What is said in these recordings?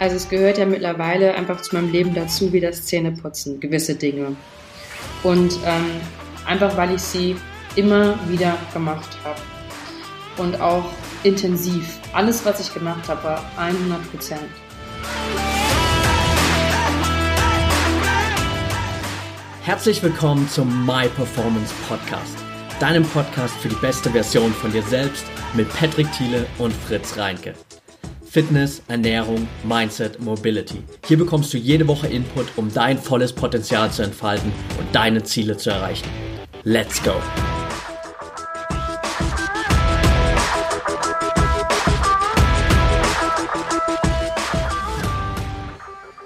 Also es gehört ja mittlerweile einfach zu meinem Leben dazu, wie das Zähneputzen, gewisse Dinge. Und ähm, einfach weil ich sie immer wieder gemacht habe. Und auch intensiv. Alles, was ich gemacht habe, war 100 Prozent. Herzlich willkommen zum My Performance Podcast, deinem Podcast für die beste Version von dir selbst mit Patrick Thiele und Fritz Reinke. Fitness, Ernährung, Mindset, Mobility. Hier bekommst du jede Woche Input, um dein volles Potenzial zu entfalten und deine Ziele zu erreichen. Let's go!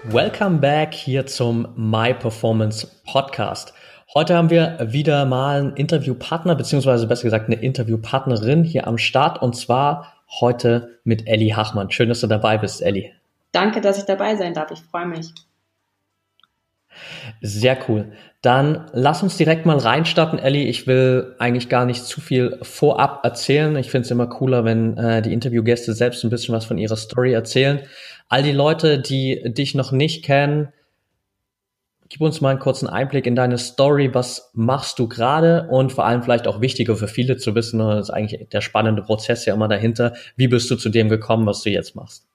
Welcome back hier zum My Performance Podcast. Heute haben wir wieder mal einen Interviewpartner, beziehungsweise besser gesagt eine Interviewpartnerin hier am Start und zwar heute mit Elli Hachmann. Schön, dass du dabei bist, Elli. Danke, dass ich dabei sein darf. Ich freue mich. Sehr cool. Dann lass uns direkt mal reinstarten, Elli. Ich will eigentlich gar nicht zu viel vorab erzählen. Ich finde es immer cooler, wenn äh, die Interviewgäste selbst ein bisschen was von ihrer Story erzählen. All die Leute, die dich noch nicht kennen, Gib uns mal einen kurzen Einblick in deine Story. Was machst du gerade? Und vor allem vielleicht auch wichtiger für viele zu wissen, das ist eigentlich der spannende Prozess ja immer dahinter. Wie bist du zu dem gekommen, was du jetzt machst?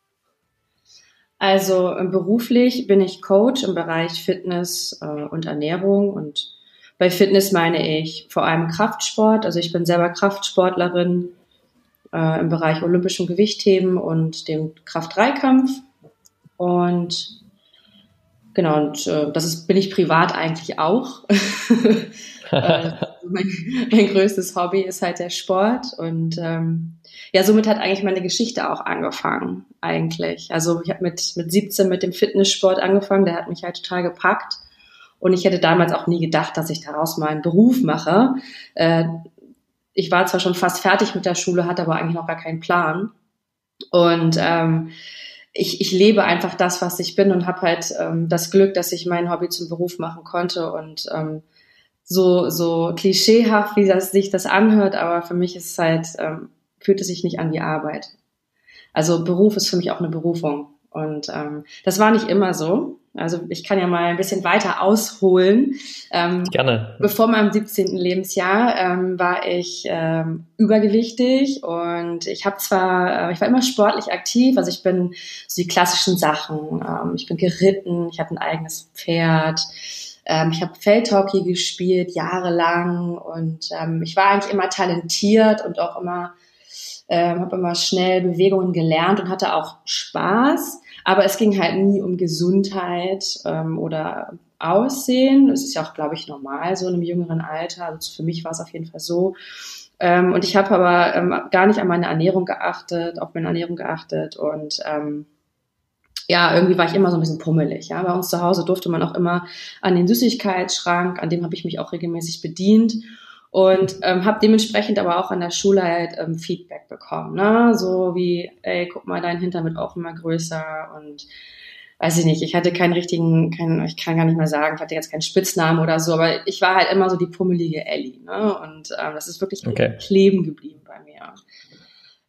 Also äh, beruflich bin ich Coach im Bereich Fitness äh, und Ernährung und bei Fitness meine ich vor allem Kraftsport. Also ich bin selber Kraftsportlerin äh, im Bereich olympischem Gewichtheben und dem Kraft-3-Kampf und Genau, und äh, das ist, bin ich privat eigentlich auch. äh, mein, mein, größtes Hobby ist halt der Sport. Und ähm, ja, somit hat eigentlich meine Geschichte auch angefangen, eigentlich. Also ich habe mit, mit 17 mit dem Fitnesssport angefangen, der hat mich halt total gepackt. Und ich hätte damals auch nie gedacht, dass ich daraus mal einen Beruf mache. Äh, ich war zwar schon fast fertig mit der Schule, hatte aber eigentlich noch gar keinen Plan. Und ähm, ich, ich lebe einfach das, was ich bin und habe halt ähm, das Glück, dass ich mein Hobby zum Beruf machen konnte und ähm, so so klischeehaft, wie das sich das anhört, aber für mich ist es halt ähm, fühlt es sich nicht an wie Arbeit. Also Beruf ist für mich auch eine Berufung und ähm, das war nicht immer so. Also ich kann ja mal ein bisschen weiter ausholen. Ähm, Gerne. Bevor meinem 17. Lebensjahr ähm, war ich ähm, übergewichtig und ich habe zwar, äh, ich war immer sportlich aktiv, also ich bin so die klassischen Sachen. Ähm, ich bin geritten, ich hatte ein eigenes Pferd. Ähm, ich habe Feldhockey gespielt jahrelang und ähm, ich war eigentlich immer talentiert und auch immer ähm, habe immer schnell Bewegungen gelernt und hatte auch Spaß. Aber es ging halt nie um Gesundheit ähm, oder Aussehen. Das ist ja auch, glaube ich, normal so in einem jüngeren Alter. Also für mich war es auf jeden Fall so. Ähm, und ich habe aber ähm, gar nicht an meine Ernährung geachtet, auf meine Ernährung geachtet und ähm, ja, irgendwie war ich immer so ein bisschen pummelig. Ja, bei uns zu Hause durfte man auch immer an den Süßigkeitsschrank, an dem habe ich mich auch regelmäßig bedient und ähm, habe dementsprechend aber auch an der Schule halt ähm, Feedback bekommen, ne? So wie, ey, guck mal, dein Hintern wird auch immer größer und weiß ich nicht, ich hatte keinen richtigen, keinen, ich kann gar nicht mehr sagen, ich hatte jetzt keinen Spitznamen oder so, aber ich war halt immer so die pummelige Ellie, ne? Und ähm, das ist wirklich okay. kleben geblieben bei mir.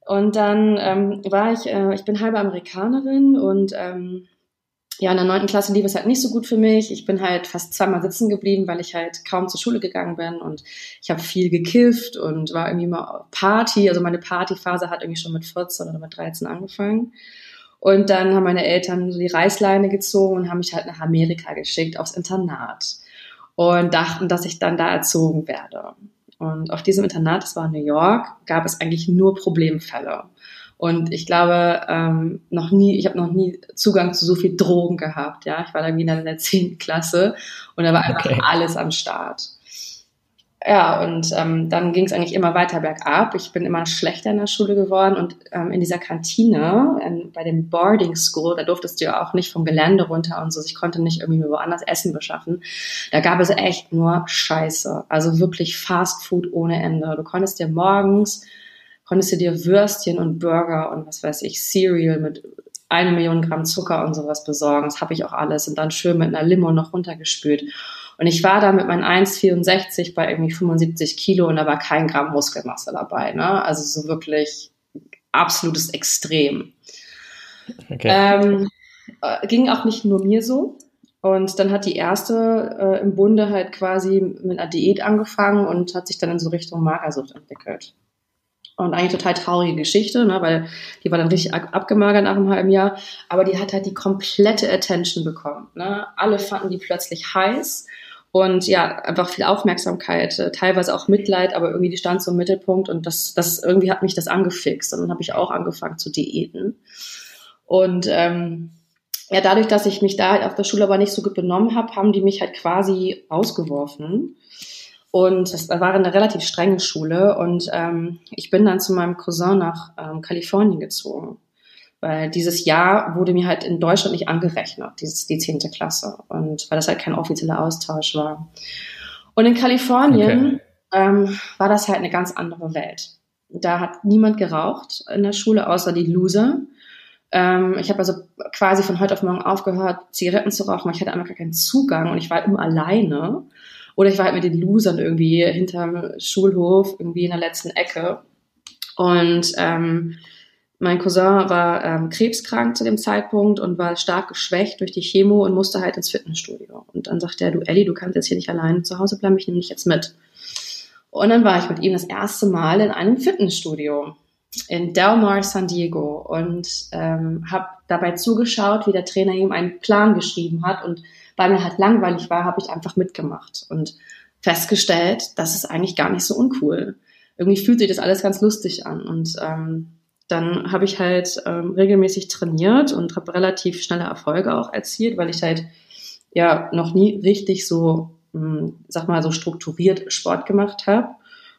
Und dann ähm, war ich, äh, ich bin halbe Amerikanerin und ähm, ja, in der neunten Klasse lief es halt nicht so gut für mich. Ich bin halt fast zweimal sitzen geblieben, weil ich halt kaum zur Schule gegangen bin und ich habe viel gekifft und war irgendwie mal Party. Also meine Partyphase hat irgendwie schon mit 14 oder mit 13 angefangen. Und dann haben meine Eltern so die Reißleine gezogen und haben mich halt nach Amerika geschickt, aufs Internat. Und dachten, dass ich dann da erzogen werde. Und auf diesem Internat, das war in New York, gab es eigentlich nur Problemfälle. Und ich glaube, ähm, noch nie, ich habe noch nie Zugang zu so viel Drogen gehabt. Ja, ich war da wieder in der zehnten Klasse und da war einfach okay. alles am Start. Ja, und ähm, dann ging es eigentlich immer weiter bergab. Ich bin immer schlechter in der Schule geworden und ähm, in dieser Kantine, ähm, bei dem Boarding School, da durftest du ja auch nicht vom Gelände runter und so. Ich konnte nicht irgendwie mir woanders Essen beschaffen. Da gab es echt nur Scheiße. Also wirklich Fast Food ohne Ende. Du konntest dir morgens konntest du dir Würstchen und Burger und was weiß ich, Cereal mit eine Million Gramm Zucker und sowas besorgen. Das habe ich auch alles und dann schön mit einer Limo noch runtergespült. Und ich war da mit meinen 1,64 bei irgendwie 75 Kilo und da war kein Gramm Muskelmasse dabei. Ne? Also so wirklich absolutes Extrem. Okay. Ähm, äh, ging auch nicht nur mir so. Und dann hat die erste äh, im Bunde halt quasi mit einer Diät angefangen und hat sich dann in so Richtung Magersucht entwickelt. Und eigentlich total traurige Geschichte, ne, weil die war dann richtig abgemagert nach einem halben Jahr. Aber die hat halt die komplette Attention bekommen. Ne? Alle fanden die plötzlich heiß. Und ja, einfach viel Aufmerksamkeit, äh, teilweise auch Mitleid, aber irgendwie die stand so im Mittelpunkt und das, das irgendwie hat mich das angefixt. Und dann habe ich auch angefangen zu diäten. Und ähm, ja, dadurch, dass ich mich da halt auf der Schule aber nicht so gut benommen habe, haben die mich halt quasi ausgeworfen. Und das war eine relativ strenge Schule. Und ähm, ich bin dann zu meinem Cousin nach ähm, Kalifornien gezogen. Weil dieses Jahr wurde mir halt in Deutschland nicht angerechnet, dieses, die zehnte Klasse. Und weil das halt kein offizieller Austausch war. Und in Kalifornien okay. ähm, war das halt eine ganz andere Welt. Da hat niemand geraucht in der Schule, außer die Loser. Ähm, ich habe also quasi von heute auf morgen aufgehört, Zigaretten zu rauchen, weil ich hatte einfach gar keinen Zugang und ich war immer alleine. Oder ich war halt mit den Losern irgendwie hinterm Schulhof, irgendwie in der letzten Ecke. Und ähm, mein Cousin war ähm, krebskrank zu dem Zeitpunkt und war stark geschwächt durch die Chemo und musste halt ins Fitnessstudio. Und dann sagte er, du Ellie, du kannst jetzt hier nicht allein zu Hause bleiben, ich nehme dich jetzt mit. Und dann war ich mit ihm das erste Mal in einem Fitnessstudio in Del Mar, San Diego und ähm, habe dabei zugeschaut, wie der Trainer ihm einen Plan geschrieben hat und weil mir halt langweilig war, habe ich einfach mitgemacht und festgestellt, das ist eigentlich gar nicht so uncool. Irgendwie fühlt sich das alles ganz lustig an und ähm, dann habe ich halt ähm, regelmäßig trainiert und habe relativ schnelle Erfolge auch erzielt, weil ich halt ja noch nie richtig so, mh, hm, sag mal so strukturiert Sport gemacht habe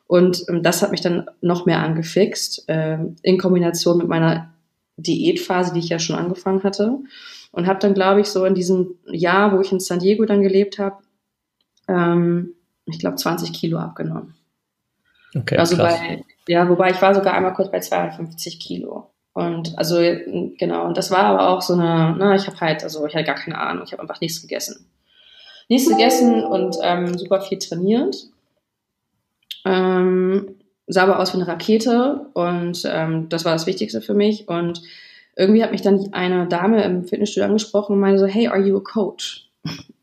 und ähm, das hat mich dann noch mehr angefixt, äh, in Kombination mit meiner Diätphase, die ich ja schon angefangen hatte. Und habe dann, glaube ich, so in diesem Jahr, wo ich in San Diego dann gelebt habe, ähm, ich glaube, 20 Kilo abgenommen. Okay, also krass. bei, ja, wobei ich war sogar einmal kurz bei 52 Kilo. Und also genau, und das war aber auch so eine, na, ich habe halt, also ich hatte gar keine Ahnung, ich habe einfach nichts gegessen. Nichts gegessen und ähm, super viel trainiert ähm, sah aber aus wie eine Rakete und ähm, das war das Wichtigste für mich. Und irgendwie hat mich dann eine Dame im Fitnessstudio angesprochen und meinte so, hey, are you a coach?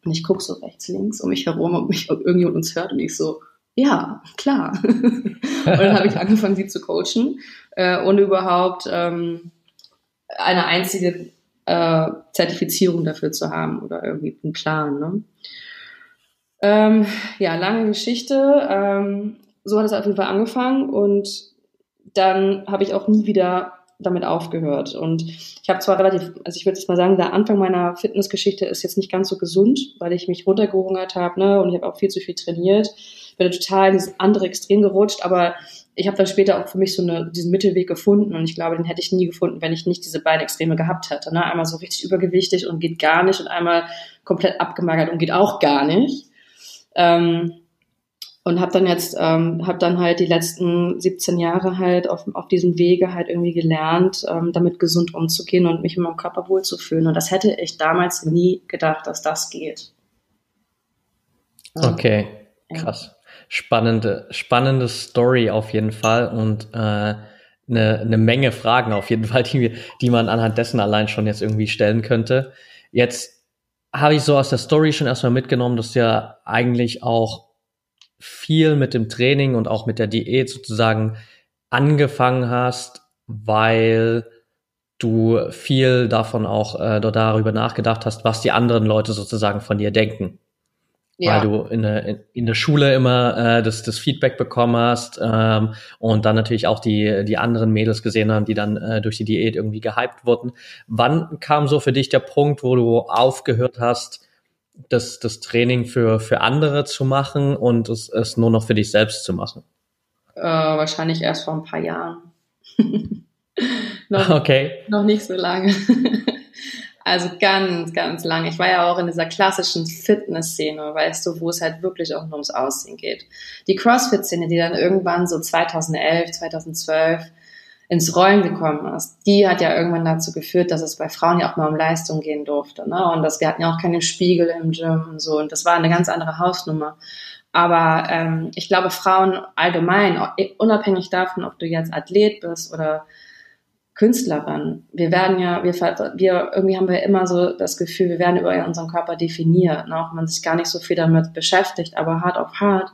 Und ich gucke so rechts, links um mich herum, ob mich irgendjemand uns hört und ich so, ja, klar. und dann habe ich angefangen, sie zu coachen, äh, ohne überhaupt ähm, eine einzige äh, Zertifizierung dafür zu haben oder irgendwie einen Plan. Ne? Ähm, ja, lange Geschichte. Ähm, so hat es auf jeden Fall angefangen und dann habe ich auch nie wieder damit aufgehört. Und ich habe zwar relativ, also ich würde jetzt mal sagen, der Anfang meiner Fitnessgeschichte ist jetzt nicht ganz so gesund, weil ich mich runtergehungert habe, ne, und ich habe auch viel zu viel trainiert. Bin total in dieses andere Extrem gerutscht, aber ich habe dann später auch für mich so eine, diesen Mittelweg gefunden und ich glaube, den hätte ich nie gefunden, wenn ich nicht diese beiden Extreme gehabt hätte. Ne? Einmal so richtig übergewichtig und geht gar nicht und einmal komplett abgemagert und geht auch gar nicht. Ähm, und habe dann jetzt ähm, habe dann halt die letzten 17 Jahre halt auf, auf diesem Wege halt irgendwie gelernt, ähm, damit gesund umzugehen und mich in meinem Körper wohlzufühlen. Und das hätte ich damals nie gedacht, dass das geht. Okay, krass. Spannende, spannende Story auf jeden Fall und äh, eine, eine Menge Fragen auf jeden Fall, die, die man anhand dessen allein schon jetzt irgendwie stellen könnte. Jetzt habe ich so aus der Story schon erstmal mitgenommen, dass ja eigentlich auch viel mit dem Training und auch mit der Diät sozusagen angefangen hast, weil du viel davon auch äh, darüber nachgedacht hast, was die anderen Leute sozusagen von dir denken. Ja. Weil du in der, in der Schule immer äh, das, das Feedback bekommen hast ähm, und dann natürlich auch die, die anderen Mädels gesehen haben, die dann äh, durch die Diät irgendwie gehypt wurden. Wann kam so für dich der Punkt, wo du aufgehört hast, das, das Training für, für andere zu machen und es, es nur noch für dich selbst zu machen? Äh, wahrscheinlich erst vor ein paar Jahren. noch, okay. Noch nicht so lange. also ganz, ganz lange. Ich war ja auch in dieser klassischen Fitness-Szene, weißt du, wo es halt wirklich auch nur ums Aussehen geht. Die CrossFit-Szene, die dann irgendwann so 2011, 2012 ins Rollen gekommen ist, die hat ja irgendwann dazu geführt, dass es bei Frauen ja auch mal um Leistung gehen durfte. Ne? Und das, wir hatten ja auch keine Spiegel im Gym und so. Und das war eine ganz andere Hausnummer. Aber ähm, ich glaube, Frauen allgemein, unabhängig davon, ob du jetzt Athlet bist oder Künstlerin. Wir werden ja, wir, wir irgendwie haben wir immer so das Gefühl, wir werden über unseren Körper definiert, ne? auch wenn man sich gar nicht so viel damit beschäftigt, aber hart auf hart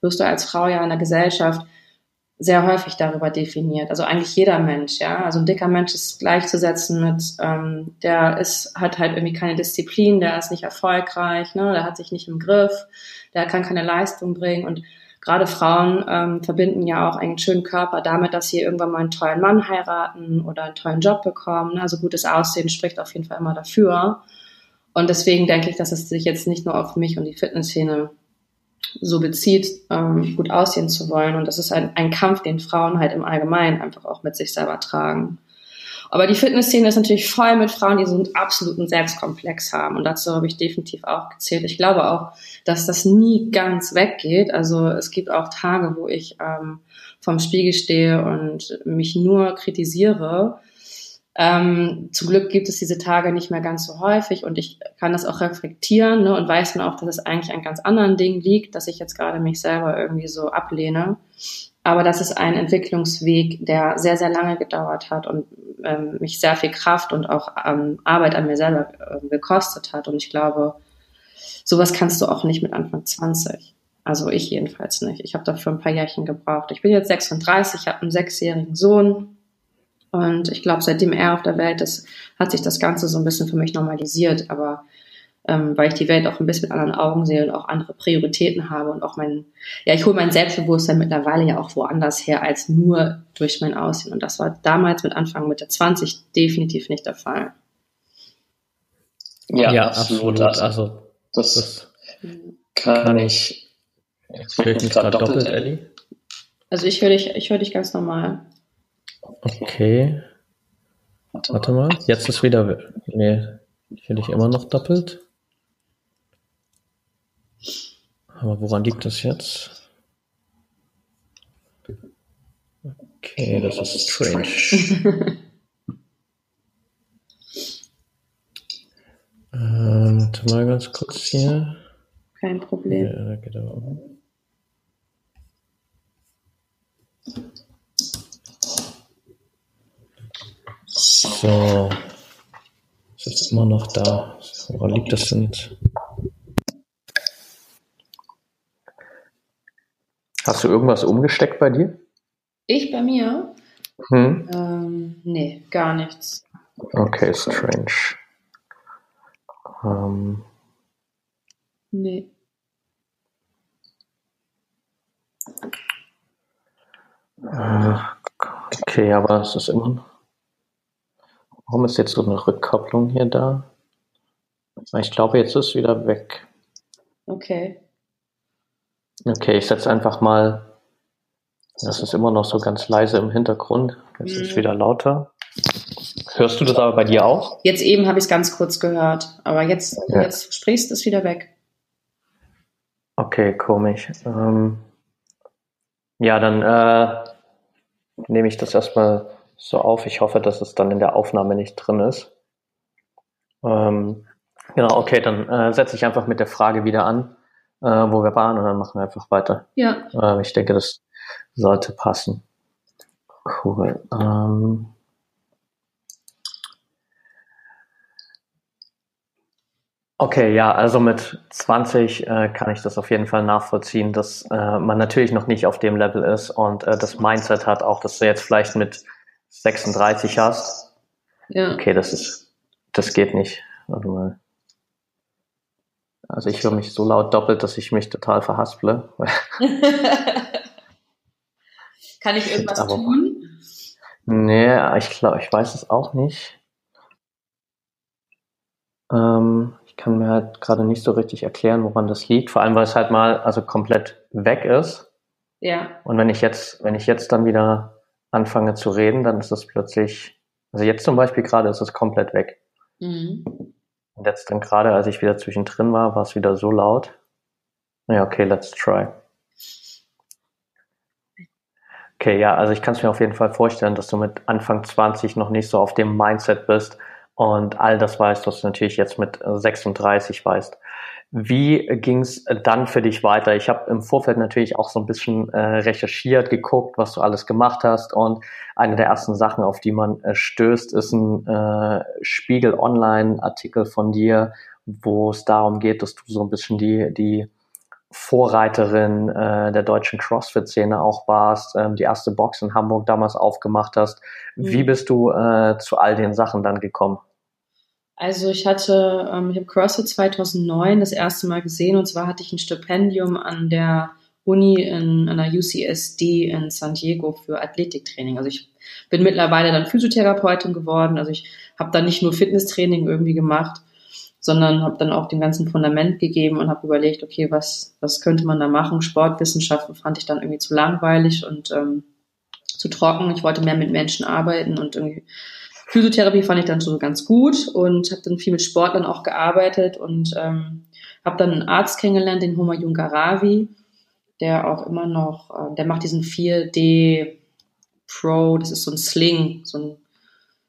wirst du als Frau ja in der Gesellschaft sehr häufig darüber definiert. Also eigentlich jeder Mensch, ja. Also ein dicker Mensch ist gleichzusetzen mit, ähm, der ist, hat halt irgendwie keine Disziplin, der ist nicht erfolgreich, ne, der hat sich nicht im Griff, der kann keine Leistung bringen und gerade Frauen ähm, verbinden ja auch einen schönen Körper damit, dass sie irgendwann mal einen tollen Mann heiraten oder einen tollen Job bekommen. Also gutes Aussehen spricht auf jeden Fall immer dafür. Und deswegen denke ich, dass es sich jetzt nicht nur auf mich und die Fitnessszene so bezieht, ähm, gut aussehen zu wollen. Und das ist ein, ein Kampf, den Frauen halt im Allgemeinen einfach auch mit sich selber tragen. Aber die Fitnessszene ist natürlich voll mit Frauen, die so einen absoluten Selbstkomplex haben. Und dazu habe ich definitiv auch gezählt. Ich glaube auch, dass das nie ganz weggeht. Also es gibt auch Tage, wo ich ähm, vom Spiegel stehe und mich nur kritisiere. Ähm, zum Glück gibt es diese Tage nicht mehr ganz so häufig und ich kann das auch reflektieren ne, und weiß dann auch, dass es eigentlich an ganz anderen Dingen liegt, dass ich jetzt gerade mich selber irgendwie so ablehne. Aber das ist ein Entwicklungsweg, der sehr, sehr lange gedauert hat und ähm, mich sehr viel Kraft und auch ähm, Arbeit an mir selber äh, gekostet hat. Und ich glaube, sowas kannst du auch nicht mit Anfang 20. Also ich jedenfalls nicht. Ich habe dafür ein paar Jährchen gebraucht. Ich bin jetzt 36, habe einen sechsjährigen Sohn. Und ich glaube, seitdem er auf der Welt ist, hat sich das Ganze so ein bisschen für mich normalisiert. Aber ähm, weil ich die Welt auch ein bisschen mit anderen Augen sehe und auch andere Prioritäten habe und auch mein, ja, ich hole mein Selbstbewusstsein mittlerweile ja auch woanders her als nur durch mein Aussehen. Und das war damals mit Anfang Mitte 20 definitiv nicht der Fall. Ja, ja absolut. absolut. Also, das, das kann, kann ich. Jetzt höre ich mich gerade doppelt, Ellie. Also ich höre dich, ich höre dich ganz normal. Okay. Warte mal, jetzt ist wieder. Nee, ich höre dich immer noch doppelt. Aber woran liegt das jetzt? Okay, das ist strange. ähm, warte mal ganz kurz hier. Kein Problem. Ja, da geht aber auch. So. Ist immer noch da. Woran liegt das denn? Hast du irgendwas umgesteckt bei dir? Ich bei mir? Hm? Ähm, nee, gar nichts. Okay, strange. Ähm. Nee. Äh, okay, aber es ist immer. Warum ist jetzt so eine Rückkopplung hier da? Ich glaube, jetzt ist es wieder weg. Okay. Okay, ich setze einfach mal, das ist immer noch so ganz leise im Hintergrund. Jetzt mhm. ist es wieder lauter. Hörst du das aber bei dir auch? Jetzt eben habe ich es ganz kurz gehört, aber jetzt, ja. jetzt sprichst du es wieder weg. Okay, komisch. Ähm, ja, dann äh, nehme ich das erstmal so auf. Ich hoffe, dass es dann in der Aufnahme nicht drin ist. Ähm, genau, okay, dann äh, setze ich einfach mit der Frage wieder an äh, wo wir waren und dann machen wir einfach weiter. Ja. Äh, ich denke, das sollte passen. Cool. Ähm, Okay, ja, also mit 20 äh, kann ich das auf jeden Fall nachvollziehen, dass äh, man natürlich noch nicht auf dem Level ist und äh, das Mindset hat, auch dass du jetzt vielleicht mit 36 hast. Ja. Okay, das ist, das geht nicht. Warte mal. Also ich höre mich so laut doppelt, dass ich mich total verhasple. Kann ich irgendwas Aber, tun? Nee, ich glaube, ich weiß es auch nicht. Ähm, ich kann mir halt gerade nicht so richtig erklären, woran das liegt. Vor allem, weil es halt mal also komplett weg ist. Ja. Und wenn ich jetzt, wenn ich jetzt dann wieder anfange zu reden, dann ist es plötzlich, also jetzt zum Beispiel gerade ist es komplett weg. Mhm. Und jetzt dann gerade, als ich wieder zwischendrin war, war es wieder so laut. Ja, okay, let's try. Okay, ja, also ich kann es mir auf jeden Fall vorstellen, dass du mit Anfang 20 noch nicht so auf dem Mindset bist und all das weißt, was du natürlich jetzt mit 36 weißt. Wie ging es dann für dich weiter? Ich habe im Vorfeld natürlich auch so ein bisschen äh, recherchiert, geguckt, was du alles gemacht hast. Und eine der ersten Sachen, auf die man äh, stößt, ist ein äh, Spiegel Online-Artikel von dir, wo es darum geht, dass du so ein bisschen die, die Vorreiterin äh, der deutschen CrossFit-Szene auch warst, ähm, die erste Box in Hamburg damals aufgemacht hast. Wie mhm. bist du äh, zu all den Sachen dann gekommen? Also ich hatte, ähm, ich habe CrossFit 2009 das erste Mal gesehen und zwar hatte ich ein Stipendium an der Uni in an der UCSD in San Diego für Athletiktraining. Also ich bin mittlerweile dann Physiotherapeutin geworden. Also ich habe dann nicht nur Fitnesstraining irgendwie gemacht, sondern habe dann auch dem ganzen Fundament gegeben und habe überlegt, okay, was was könnte man da machen? Sportwissenschaften fand ich dann irgendwie zu langweilig und ähm, zu trocken. Ich wollte mehr mit Menschen arbeiten und irgendwie Physiotherapie fand ich dann so ganz gut und habe dann viel mit Sportlern auch gearbeitet und ähm, habe dann einen Arzt kennengelernt, den Humayun Garavi, der auch immer noch, äh, der macht diesen 4D Pro, das ist so ein Sling, so, ein,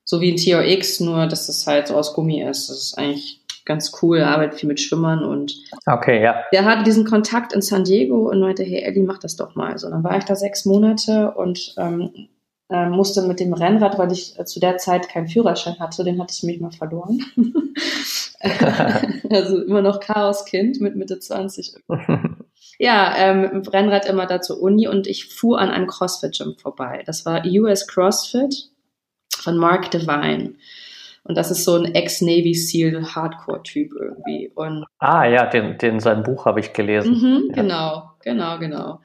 so wie ein TRX, nur dass das halt so aus Gummi ist. Das ist eigentlich ganz cool, er arbeitet viel mit Schwimmern und okay, ja. der hatte diesen Kontakt in San Diego und meinte, hey Ellie, mach das doch mal. So, dann war ich da sechs Monate und ähm, äh, musste mit dem Rennrad, weil ich äh, zu der Zeit keinen Führerschein hatte, den hatte ich mich mal verloren. also immer noch Chaoskind mit Mitte 20. ja, ähm, mit dem Rennrad immer da zur Uni und ich fuhr an einem CrossFit-Gym vorbei. Das war US CrossFit von Mark Devine. Und das ist so ein Ex-Navy SEAL Hardcore-Typ irgendwie. Und ah ja, den, den sein Buch habe ich gelesen. Mhm, ja. Genau, genau, genau.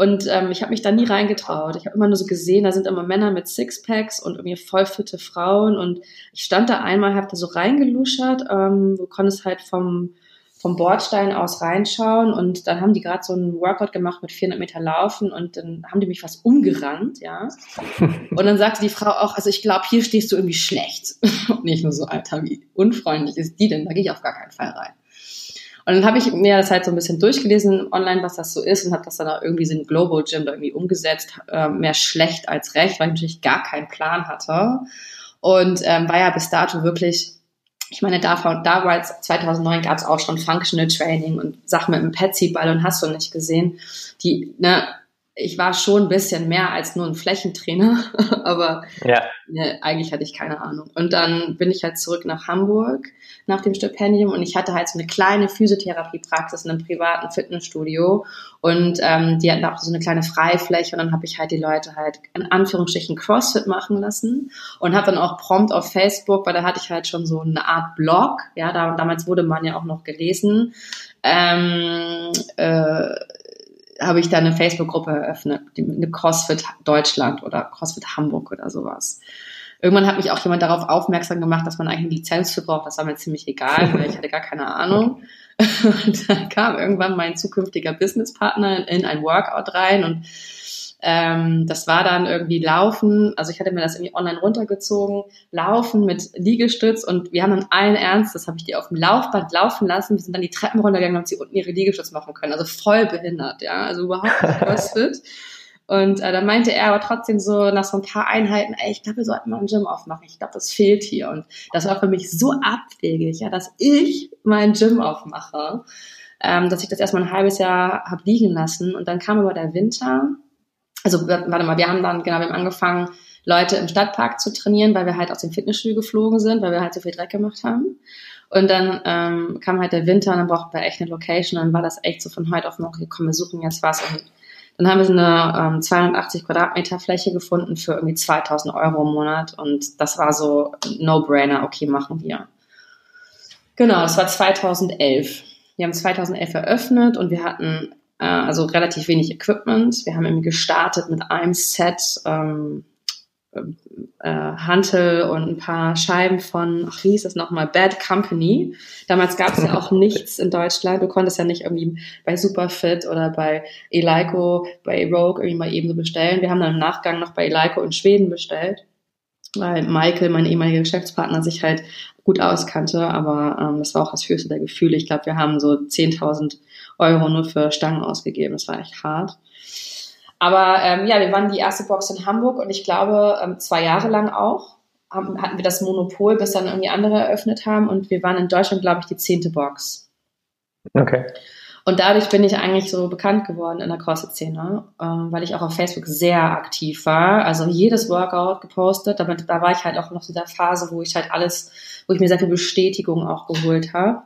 Und ähm, ich habe mich da nie reingetraut. Ich habe immer nur so gesehen, da sind immer Männer mit Sixpacks und irgendwie vollfitte Frauen. Und ich stand da einmal, habe da so reingeluschert. Ähm, du konntest halt vom, vom Bordstein aus reinschauen. Und dann haben die gerade so einen Workout gemacht mit 400 Meter Laufen. Und dann haben die mich fast umgerannt, ja. Und dann sagte die Frau auch, also ich glaube, hier stehst du irgendwie schlecht. Und nicht nur so, Alter, wie unfreundlich ist die denn? Da gehe ich auf gar keinen Fall rein. Und dann habe ich mir das halt so ein bisschen durchgelesen online, was das so ist und habe das dann auch irgendwie so ein Global Gym da irgendwie umgesetzt, äh, mehr schlecht als recht, weil ich natürlich gar keinen Plan hatte. Und ähm, war ja bis dato wirklich, ich meine, da, damals 2009 gab es auch schon Functional Training und Sachen mit dem Petsy-Ball und hast du nicht gesehen, die, ne, ich war schon ein bisschen mehr als nur ein Flächentrainer, aber ja. Ne, eigentlich hatte ich keine Ahnung. Und dann bin ich halt zurück nach Hamburg nach dem Stipendium und ich hatte halt so eine kleine Physiotherapiepraxis in einem privaten Fitnessstudio und ähm, die hatten auch so eine kleine Freifläche und dann habe ich halt die Leute halt in Anführungsstrichen CrossFit machen lassen und habe dann auch prompt auf Facebook, weil da hatte ich halt schon so eine Art Blog, ja, da, damals wurde man ja auch noch gelesen, ähm, äh, habe ich da eine Facebook-Gruppe eröffnet, eine CrossFit Deutschland oder CrossFit Hamburg oder sowas. Irgendwann hat mich auch jemand darauf aufmerksam gemacht, dass man eigentlich eine Lizenz für braucht. Das war mir ziemlich egal, weil ich hatte gar keine Ahnung. Und dann kam irgendwann mein zukünftiger Businesspartner in ein Workout rein und ähm, das war dann irgendwie Laufen, also ich hatte mir das irgendwie online runtergezogen, Laufen mit Liegestütz und wir haben dann allen Ernst, das habe ich die auf dem Laufband laufen lassen, wir sind dann die Treppen runtergegangen, damit sie unten ihre Liegestütz machen können, also voll behindert, ja, also überhaupt nicht CrossFit. Und äh, dann meinte er aber trotzdem so nach so ein paar Einheiten, ey, ich glaube, wir sollten mal ein Gym aufmachen. Ich glaube, das fehlt hier. Und das war für mich so abwegig, ja, dass ich mein Gym aufmache, ähm, dass ich das erstmal ein halbes Jahr habe liegen lassen. Und dann kam aber der Winter also warte mal, wir haben dann, genau, wir haben angefangen, Leute im Stadtpark zu trainieren, weil wir halt aus dem Fitnessstudio geflogen sind, weil wir halt so viel Dreck gemacht haben. Und dann ähm, kam halt der Winter und dann brauchten wir echt eine Location. Und dann war das echt so von heute auf morgen, komm, wir suchen jetzt was. Und dann haben wir so eine ähm, 280 Quadratmeter Fläche gefunden für irgendwie 2000 Euro im Monat. Und das war so No-Brainer, okay, machen wir. Genau, das war 2011. Wir haben 2011 eröffnet und wir hatten äh, also relativ wenig Equipment. Wir haben eben gestartet mit einem Set ähm, äh, Hantel und ein paar Scheiben von, ach, wie hieß das nochmal, Bad Company. Damals gab es ja auch nichts in Deutschland. Du konntest ja nicht irgendwie bei Superfit oder bei Eleiko, bei Rogue irgendwie mal eben so bestellen. Wir haben dann im Nachgang noch bei Eleiko in Schweden bestellt, weil Michael, mein ehemaliger Geschäftspartner, sich halt gut auskannte. Aber ähm, das war auch das höchste der Gefühle. Ich glaube, wir haben so 10.000 Euro nur für Stangen ausgegeben. Das war echt hart. Aber ähm, ja, wir waren die erste Box in Hamburg und ich glaube ähm, zwei Jahre lang auch haben, hatten wir das Monopol, bis dann irgendwie andere eröffnet haben und wir waren in Deutschland, glaube ich, die zehnte Box. Okay. Und dadurch bin ich eigentlich so bekannt geworden in der CrossFit-Szene, ähm, weil ich auch auf Facebook sehr aktiv war. Also jedes Workout gepostet. Damit, da war ich halt auch noch in der Phase, wo ich halt alles, wo ich mir sehr viel Bestätigung auch geholt habe.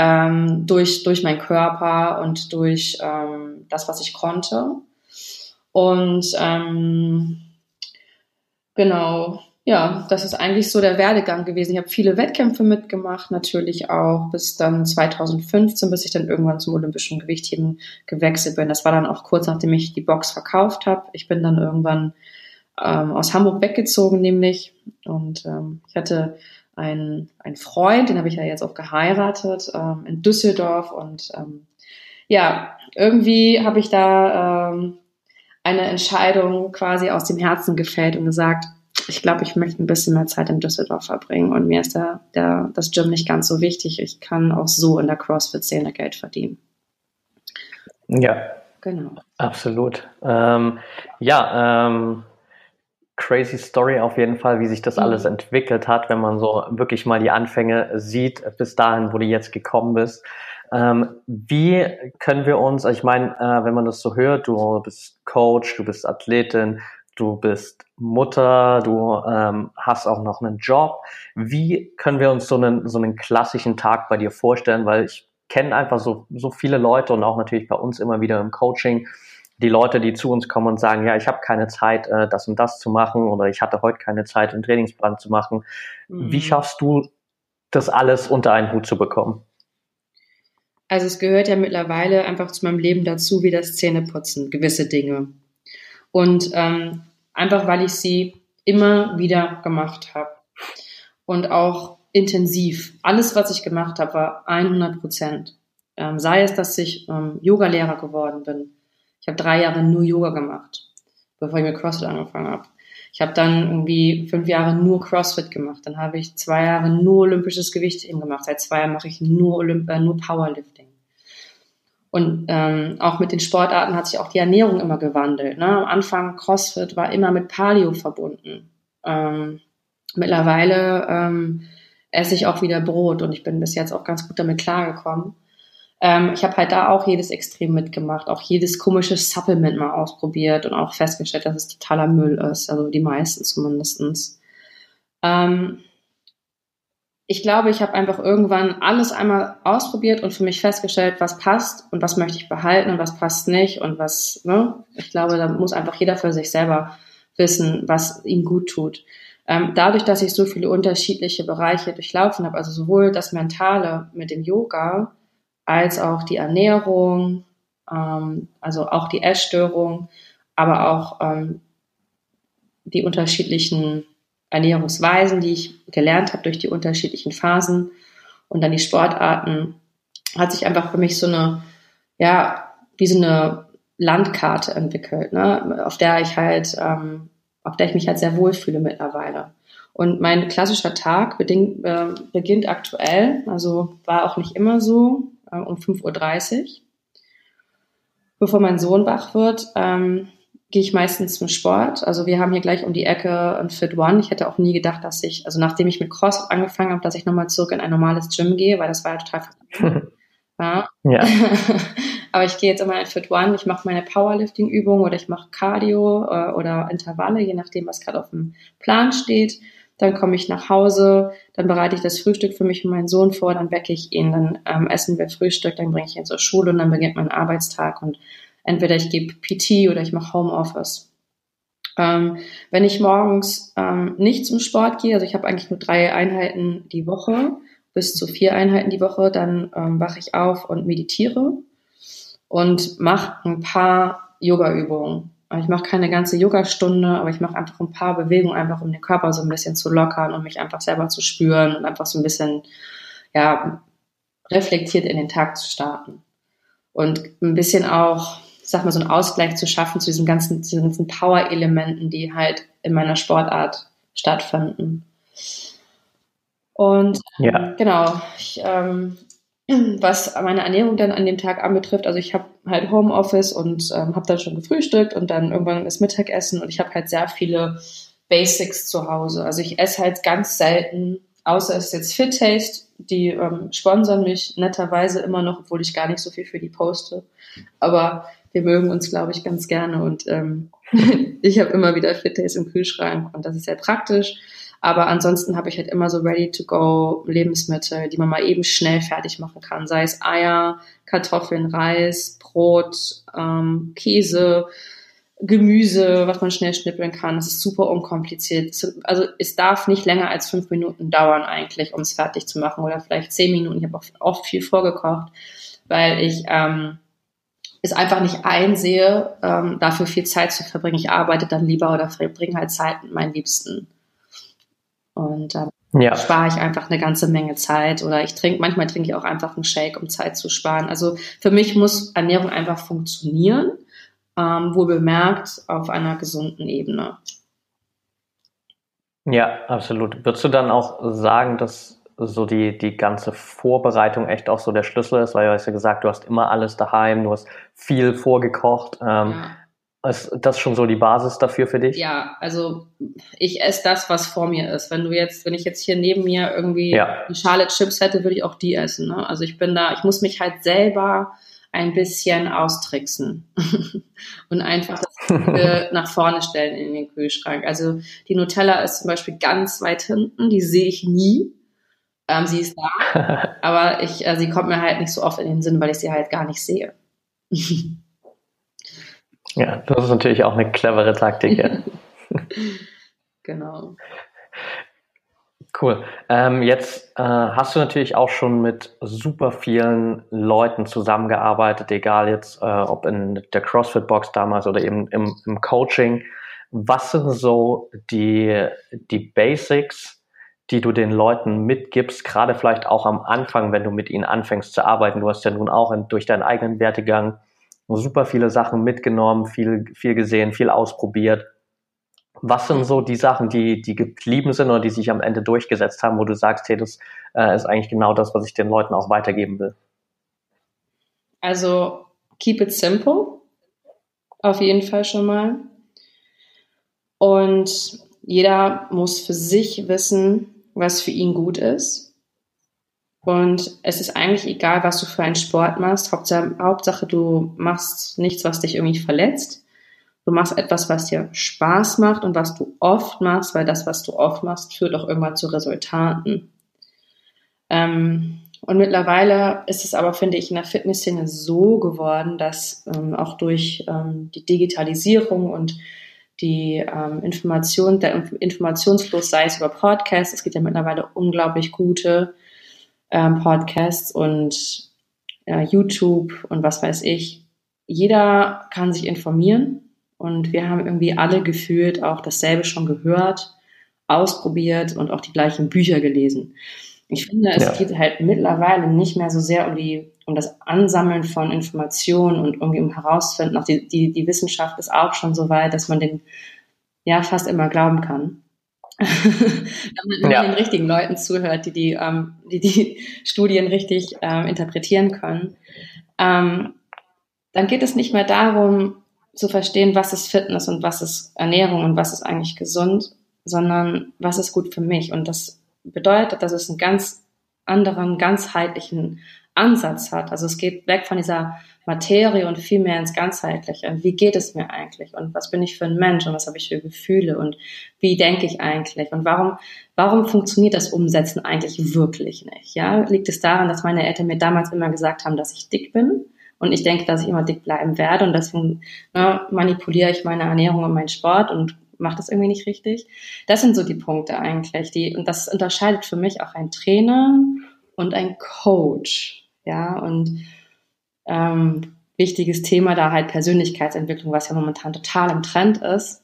Ähm, durch, durch meinen Körper und durch ähm, das, was ich konnte. Und ähm, genau, ja, das ist eigentlich so der Werdegang gewesen. Ich habe viele Wettkämpfe mitgemacht, natürlich auch bis dann 2015, bis ich dann irgendwann zum olympischen Gewichtheben gewechselt bin. Das war dann auch kurz nachdem ich die Box verkauft habe. Ich bin dann irgendwann ähm, aus Hamburg weggezogen, nämlich. Und ähm, ich hatte einen, einen Freund, den habe ich ja jetzt auch geheiratet, ähm, in Düsseldorf. Und ähm, ja, irgendwie habe ich da ähm, eine Entscheidung quasi aus dem Herzen gefällt und gesagt, ich glaube, ich möchte ein bisschen mehr Zeit in Düsseldorf verbringen und mir ist der, der, das Gym nicht ganz so wichtig. Ich kann auch so in der CrossFit-Szene Geld verdienen. Ja, genau. Absolut. Ähm, ja, ähm, crazy Story auf jeden Fall, wie sich das mhm. alles entwickelt hat, wenn man so wirklich mal die Anfänge sieht, bis dahin, wo du jetzt gekommen bist. Ähm, wie können wir uns, also ich meine, äh, wenn man das so hört, du bist Coach, du bist Athletin, du bist Mutter, du ähm, hast auch noch einen Job. Wie können wir uns so einen, so einen klassischen Tag bei dir vorstellen? Weil ich kenne einfach so, so viele Leute und auch natürlich bei uns immer wieder im Coaching, die Leute, die zu uns kommen und sagen, ja, ich habe keine Zeit, äh, das und das zu machen oder ich hatte heute keine Zeit, einen Trainingsplan zu machen. Mhm. Wie schaffst du das alles unter einen Hut zu bekommen? Also es gehört ja mittlerweile einfach zu meinem Leben dazu, wie das Zähneputzen, gewisse Dinge. Und ähm, einfach weil ich sie immer wieder gemacht habe. Und auch intensiv. Alles, was ich gemacht habe, war 100 Prozent. Ähm, sei es, dass ich ähm, Yoga-Lehrer geworden bin. Ich habe drei Jahre nur Yoga gemacht, bevor ich mit CrossFit angefangen habe. Ich habe dann irgendwie fünf Jahre nur CrossFit gemacht. Dann habe ich zwei Jahre nur olympisches Gewichtheben gemacht. Seit zwei Jahren mache ich nur, Olymp äh, nur Powerlifting. Und ähm, auch mit den Sportarten hat sich auch die Ernährung immer gewandelt. Ne? Am Anfang CrossFit war immer mit Paleo verbunden. Ähm, mittlerweile ähm, esse ich auch wieder Brot und ich bin bis jetzt auch ganz gut damit klargekommen. Ähm, ich habe halt da auch jedes Extrem mitgemacht, auch jedes komische Supplement mal ausprobiert und auch festgestellt, dass es totaler Müll ist, also die meisten zumindestens. Ähm, ich glaube, ich habe einfach irgendwann alles einmal ausprobiert und für mich festgestellt, was passt und was möchte ich behalten und was passt nicht und was, ne? Ich glaube, da muss einfach jeder für sich selber wissen, was ihm gut tut. Ähm, dadurch, dass ich so viele unterschiedliche Bereiche durchlaufen habe, also sowohl das Mentale mit dem Yoga als auch die Ernährung, ähm, also auch die Essstörung, aber auch ähm, die unterschiedlichen Ernährungsweisen, die ich gelernt habe durch die unterschiedlichen Phasen und dann die Sportarten, hat sich einfach für mich so eine, ja, wie so eine Landkarte entwickelt, ne, auf der ich halt, ähm, auf der ich mich halt sehr wohlfühle mittlerweile. Und mein klassischer Tag bedingt, äh, beginnt aktuell, also war auch nicht immer so, äh, um 5.30 Uhr. Bevor mein Sohn wach wird, ähm, gehe ich meistens zum Sport. Also wir haben hier gleich um die Ecke ein Fit One. Ich hätte auch nie gedacht, dass ich, also nachdem ich mit Cross angefangen habe, dass ich nochmal zurück in ein normales Gym gehe, weil das war ja total ja. ja. Aber ich gehe jetzt immer in Fit One. Ich mache meine Powerlifting-Übung oder ich mache Cardio äh, oder Intervalle, je nachdem, was gerade auf dem Plan steht. Dann komme ich nach Hause, dann bereite ich das Frühstück für mich und meinen Sohn vor, dann wecke ich ihn, dann ähm, essen wir Frühstück, dann bringe ich ihn zur Schule und dann beginnt mein Arbeitstag und entweder ich gebe PT oder ich mache Homeoffice. Ähm, wenn ich morgens ähm, nicht zum Sport gehe, also ich habe eigentlich nur drei Einheiten die Woche, bis zu vier Einheiten die Woche, dann ähm, wache ich auf und meditiere und mache ein paar Yoga-Übungen. Ich mache keine ganze Yoga-Stunde, aber ich mache einfach ein paar Bewegungen, einfach um den Körper so ein bisschen zu lockern und mich einfach selber zu spüren und einfach so ein bisschen, ja, reflektiert in den Tag zu starten. Und ein bisschen auch sag mal, so einen Ausgleich zu schaffen zu diesen ganzen, diesen ganzen Power-Elementen, die halt in meiner Sportart stattfinden. Und ja. genau, ich, ähm, was meine Ernährung dann an dem Tag anbetrifft, also ich habe halt Homeoffice und ähm, habe dann schon gefrühstückt und dann irgendwann das Mittagessen und ich habe halt sehr viele Basics zu Hause. Also ich esse halt ganz selten außer es ist jetzt Fit Taste, die ähm, sponsern mich netterweise immer noch, obwohl ich gar nicht so viel für die poste. Aber wir mögen uns, glaube ich, ganz gerne und ähm, ich habe immer wieder Fit Taste im Kühlschrank und das ist sehr praktisch. Aber ansonsten habe ich halt immer so ready-to-go Lebensmittel, die man mal eben schnell fertig machen kann. Sei es Eier, Kartoffeln, Reis, Brot, ähm, Käse, Gemüse, was man schnell schnippeln kann. Das ist super unkompliziert. Also es darf nicht länger als fünf Minuten dauern eigentlich, um es fertig zu machen oder vielleicht zehn Minuten. Ich habe auch oft viel vorgekocht, weil ich ähm, es einfach nicht einsehe, ähm, dafür viel Zeit zu verbringen. Ich arbeite dann lieber oder verbringe halt Zeit mit meinen Liebsten. Und ähm, ja. spare ich einfach eine ganze Menge Zeit oder ich trinke, manchmal trinke ich auch einfach einen Shake, um Zeit zu sparen. Also für mich muss Ernährung einfach funktionieren ähm, wohl bemerkt auf einer gesunden Ebene. Ja, absolut. Würdest du dann auch sagen, dass so die, die ganze Vorbereitung echt auch so der Schlüssel ist? Weil du hast ja gesagt, du hast immer alles daheim, du hast viel vorgekocht. Ähm, ja. Ist das schon so die Basis dafür für dich? Ja, also ich esse das, was vor mir ist. Wenn du jetzt, wenn ich jetzt hier neben mir irgendwie ja. eine Schale Chips hätte, würde ich auch die essen. Ne? Also ich bin da, ich muss mich halt selber ein bisschen austricksen und einfach das nach vorne stellen in den Kühlschrank. Also die Nutella ist zum Beispiel ganz weit hinten, die sehe ich nie. Ähm, sie ist da, aber ich, äh, sie kommt mir halt nicht so oft in den Sinn, weil ich sie halt gar nicht sehe. Ja, das ist natürlich auch eine clevere Taktik. Ja. genau. Cool. Ähm, jetzt äh, hast du natürlich auch schon mit super vielen Leuten zusammengearbeitet, egal jetzt äh, ob in der CrossFit-Box damals oder eben im, im Coaching. Was sind so die, die Basics, die du den Leuten mitgibst, gerade vielleicht auch am Anfang, wenn du mit ihnen anfängst zu arbeiten? Du hast ja nun auch in, durch deinen eigenen Wertegang super viele Sachen mitgenommen, viel, viel gesehen, viel ausprobiert. Was sind so die Sachen, die, die geblieben sind oder die sich am Ende durchgesetzt haben, wo du sagst, hey, das äh, ist eigentlich genau das, was ich den Leuten auch weitergeben will? Also, keep it simple. Auf jeden Fall schon mal. Und jeder muss für sich wissen, was für ihn gut ist. Und es ist eigentlich egal, was du für einen Sport machst. Hauptsache, Hauptsache du machst nichts, was dich irgendwie verletzt. Du machst etwas, was dir Spaß macht und was du oft machst, weil das, was du oft machst, führt auch irgendwann zu Resultaten. Ähm, und mittlerweile ist es aber, finde ich, in der Fitnessszene so geworden, dass ähm, auch durch ähm, die Digitalisierung und die ähm, Information, der Informationsfluss, sei es über Podcasts, es gibt ja mittlerweile unglaublich gute ähm, Podcasts und äh, YouTube und was weiß ich. Jeder kann sich informieren und wir haben irgendwie alle gefühlt auch dasselbe schon gehört, ausprobiert und auch die gleichen Bücher gelesen. Ich finde, es ja. geht halt mittlerweile nicht mehr so sehr um die, um das Ansammeln von Informationen und irgendwie um herauszufinden, auch die, die, die Wissenschaft ist auch schon so weit, dass man den ja fast immer glauben kann. Wenn man ja. den richtigen Leuten zuhört, die die, ähm, die, die Studien richtig ähm, interpretieren können, ähm, dann geht es nicht mehr darum, zu verstehen, was ist Fitness und was ist Ernährung und was ist eigentlich gesund, sondern was ist gut für mich. Und das bedeutet, dass es einen ganz anderen, ganzheitlichen Ansatz hat. Also es geht weg von dieser Materie und viel mehr ins Ganzheitliche. Wie geht es mir eigentlich? Und was bin ich für ein Mensch? Und was habe ich für Gefühle? Und wie denke ich eigentlich? Und warum, warum funktioniert das Umsetzen eigentlich wirklich nicht? Ja, liegt es daran, dass meine Eltern mir damals immer gesagt haben, dass ich dick bin? Und ich denke, dass ich immer dick bleiben werde und deswegen ne, manipuliere ich meine Ernährung und meinen Sport und mache das irgendwie nicht richtig. Das sind so die Punkte eigentlich, die und das unterscheidet für mich auch ein Trainer und ein Coach, ja und ähm, wichtiges Thema da halt Persönlichkeitsentwicklung, was ja momentan total im Trend ist.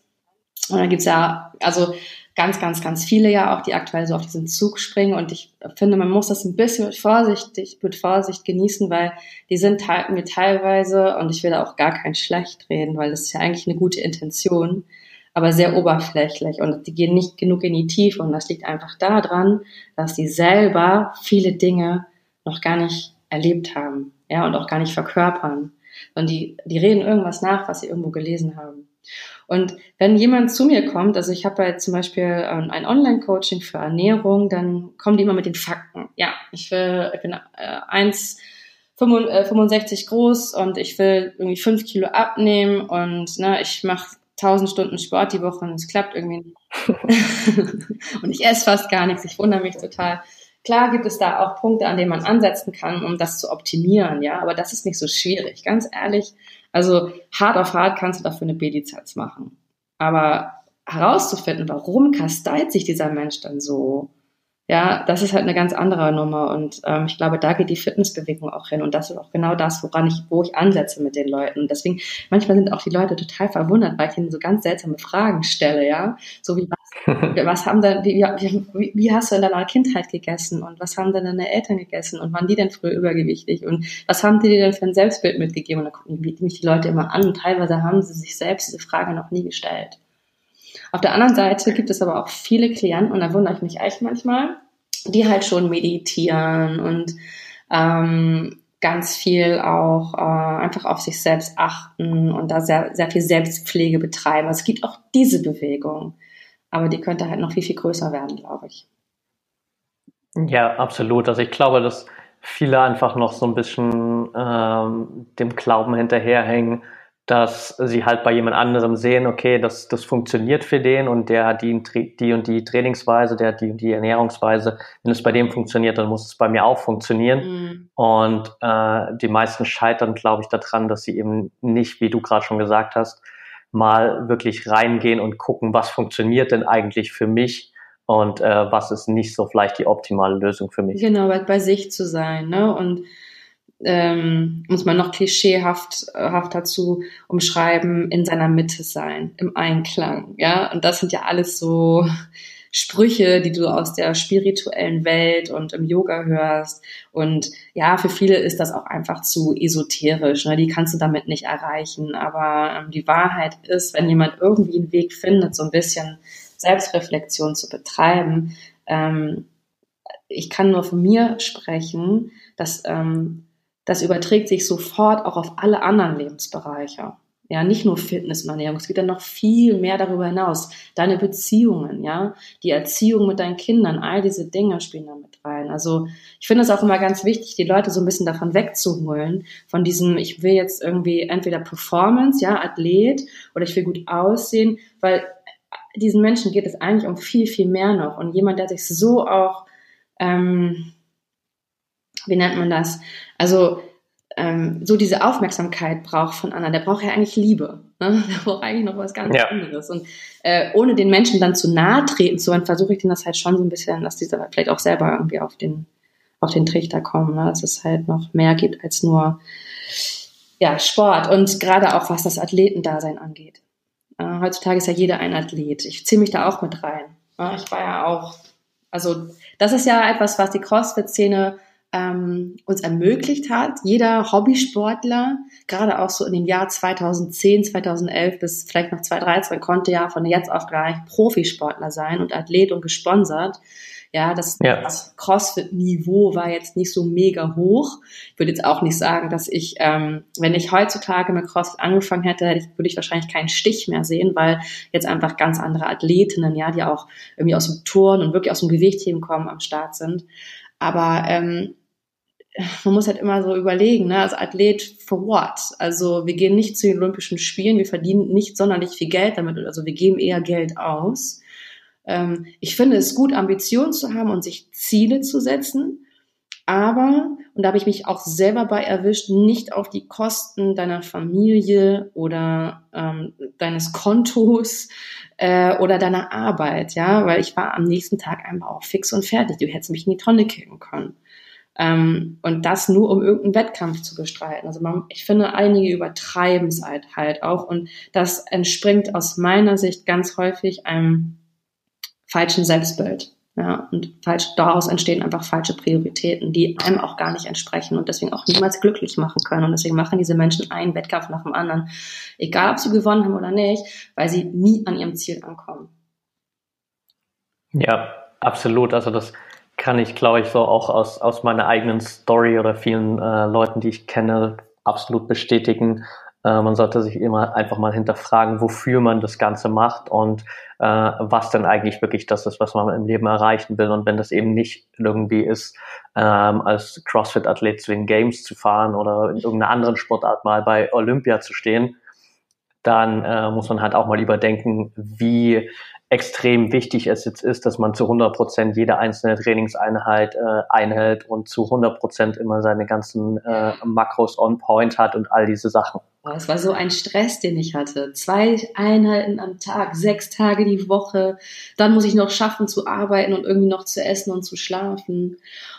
Und da gibt's ja, also ganz, ganz, ganz viele ja auch, die aktuell so auf diesen Zug springen. Und ich finde, man muss das ein bisschen mit vorsichtig, mit Vorsicht genießen, weil die sind mir teilweise, und ich will da auch gar kein schlecht reden, weil das ist ja eigentlich eine gute Intention, aber sehr oberflächlich und die gehen nicht genug in die Tiefe. Und das liegt einfach daran, dass sie selber viele Dinge noch gar nicht erlebt haben, ja, und auch gar nicht verkörpern. sondern die, die reden irgendwas nach, was sie irgendwo gelesen haben. Und wenn jemand zu mir kommt, also ich habe ja zum Beispiel ähm, ein Online-Coaching für Ernährung, dann kommen die immer mit den Fakten. Ja, ich will, ich bin äh, 1,65 groß und ich will irgendwie 5 Kilo abnehmen und ne, ich mache 1000 Stunden Sport die Woche und es klappt irgendwie nicht. und ich esse fast gar nichts. Ich wundere mich total. Klar gibt es da auch Punkte, an denen man ansetzen kann, um das zu optimieren, ja, aber das ist nicht so schwierig. Ganz ehrlich, also hart auf hart kannst du dafür eine B-Lizenz machen. Aber herauszufinden, warum kasteit sich dieser Mensch dann so, ja, das ist halt eine ganz andere Nummer und ähm, ich glaube, da geht die Fitnessbewegung auch hin und das ist auch genau das, woran ich, wo ich ansetze mit den Leuten. Und deswegen, manchmal sind auch die Leute total verwundert, weil ich ihnen so ganz seltsame Fragen stelle, ja, so wie was, haben denn, wie, wie, wie hast du in deiner Kindheit gegessen und was haben denn deine Eltern gegessen und waren die denn früher übergewichtig und was haben die dir denn für ein Selbstbild mitgegeben? Und da gucken mich die Leute immer an und teilweise haben sie sich selbst diese Frage noch nie gestellt. Auf der anderen Seite gibt es aber auch viele Klienten, und da wundere ich mich echt manchmal, die halt schon meditieren und ähm, ganz viel auch äh, einfach auf sich selbst achten und da sehr, sehr viel Selbstpflege betreiben. Es gibt auch diese Bewegung, aber die könnte halt noch viel, viel größer werden, glaube ich. Ja, absolut. Also ich glaube, dass viele einfach noch so ein bisschen ähm, dem Glauben hinterherhängen, dass sie halt bei jemand anderem sehen, okay, das, das funktioniert für den und der hat die, die und die Trainingsweise, der hat die und die Ernährungsweise. Wenn es bei dem funktioniert, dann muss es bei mir auch funktionieren. Mhm. Und äh, die meisten scheitern, glaube ich, daran, dass sie eben nicht, wie du gerade schon gesagt hast, mal wirklich reingehen und gucken, was funktioniert denn eigentlich für mich und äh, was ist nicht so vielleicht die optimale Lösung für mich. Genau, bei, sich zu sein, ne? Und ähm, muss man noch klischeehaft haft dazu umschreiben, in seiner Mitte sein, im Einklang, ja. Und das sind ja alles so Sprüche, die du aus der spirituellen Welt und im Yoga hörst. Und ja, für viele ist das auch einfach zu esoterisch. Ne? Die kannst du damit nicht erreichen. Aber ähm, die Wahrheit ist, wenn jemand irgendwie einen Weg findet, so ein bisschen Selbstreflexion zu betreiben, ähm, ich kann nur von mir sprechen, dass ähm, das überträgt sich sofort auch auf alle anderen Lebensbereiche. Ja, nicht nur Fitness und Ernährung, es geht dann noch viel mehr darüber hinaus. Deine Beziehungen, ja, die Erziehung mit deinen Kindern, all diese Dinge spielen da mit rein. Also ich finde es auch immer ganz wichtig, die Leute so ein bisschen davon wegzuholen, von diesem, ich will jetzt irgendwie entweder Performance, ja, Athlet, oder ich will gut aussehen, weil diesen Menschen geht es eigentlich um viel, viel mehr noch. Und jemand, der sich so auch ähm, wie nennt man das? Also ähm, so diese Aufmerksamkeit braucht von anderen. Der braucht ja eigentlich Liebe. Ne? Der braucht eigentlich noch was ganz ja. anderes. Und äh, ohne den Menschen dann zu nahe treten zu wollen, versuche ich den das halt schon so ein bisschen, dass dieser vielleicht auch selber irgendwie auf den, auf den Trichter kommen. Ne? Dass es halt noch mehr gibt als nur ja, Sport und gerade auch was das Athletendasein angeht. Äh, heutzutage ist ja jeder ein Athlet. Ich ziehe mich da auch mit rein. Ja, ich war ja auch, also das ist ja etwas, was die CrossFit-Szene ähm, uns ermöglicht hat. Jeder Hobbysportler, gerade auch so in dem Jahr 2010, 2011 bis vielleicht noch 2013, konnte ja von jetzt auf gleich Profisportler sein und Athlet und gesponsert. Ja, das, ja. das CrossFit-Niveau war jetzt nicht so mega hoch. Ich würde jetzt auch nicht sagen, dass ich, ähm, wenn ich heutzutage mit CrossFit angefangen hätte, hätte ich, würde ich wahrscheinlich keinen Stich mehr sehen, weil jetzt einfach ganz andere Athletinnen, ja, die auch irgendwie aus dem Turn und wirklich aus dem Gewichtheben kommen, am Start sind. Aber ähm, man muss halt immer so überlegen, ne, als Athlet for what? Also wir gehen nicht zu den Olympischen Spielen, wir verdienen nicht sonderlich viel Geld damit, also wir geben eher Geld aus. Ähm, ich finde es gut, Ambitionen zu haben und sich Ziele zu setzen, aber, und da habe ich mich auch selber bei erwischt, nicht auf die Kosten deiner Familie oder ähm, deines Kontos äh, oder deiner Arbeit, ja, weil ich war am nächsten Tag einfach auch fix und fertig. Du hättest mich in die Tonne kicken können. Ähm, und das nur, um irgendeinen Wettkampf zu bestreiten. Also man, ich finde, einige übertreiben es halt, halt auch. Und das entspringt aus meiner Sicht ganz häufig einem falschen Selbstbild. Ja, und falsch, daraus entstehen einfach falsche Prioritäten, die einem auch gar nicht entsprechen und deswegen auch niemals glücklich machen können. Und deswegen machen diese Menschen einen Wettkampf nach dem anderen, egal ob sie gewonnen haben oder nicht, weil sie nie an ihrem Ziel ankommen. Ja, absolut. Also das kann ich, glaube ich, so auch aus, aus meiner eigenen Story oder vielen äh, Leuten, die ich kenne, absolut bestätigen. Äh, man sollte sich immer einfach mal hinterfragen, wofür man das Ganze macht und äh, was denn eigentlich wirklich das ist, was man im Leben erreichen will. Und wenn das eben nicht irgendwie ist, ähm, als CrossFit-Athlet zu den Games zu fahren oder in irgendeiner anderen Sportart mal bei Olympia zu stehen, dann äh, muss man halt auch mal überdenken, wie extrem wichtig es jetzt ist, dass man zu 100 Prozent jede einzelne Trainingseinheit äh, einhält und zu 100 Prozent immer seine ganzen äh, Makros on point hat und all diese Sachen. Es war so ein Stress, den ich hatte. Zwei Einheiten am Tag, sechs Tage die Woche. Dann muss ich noch schaffen zu arbeiten und irgendwie noch zu essen und zu schlafen.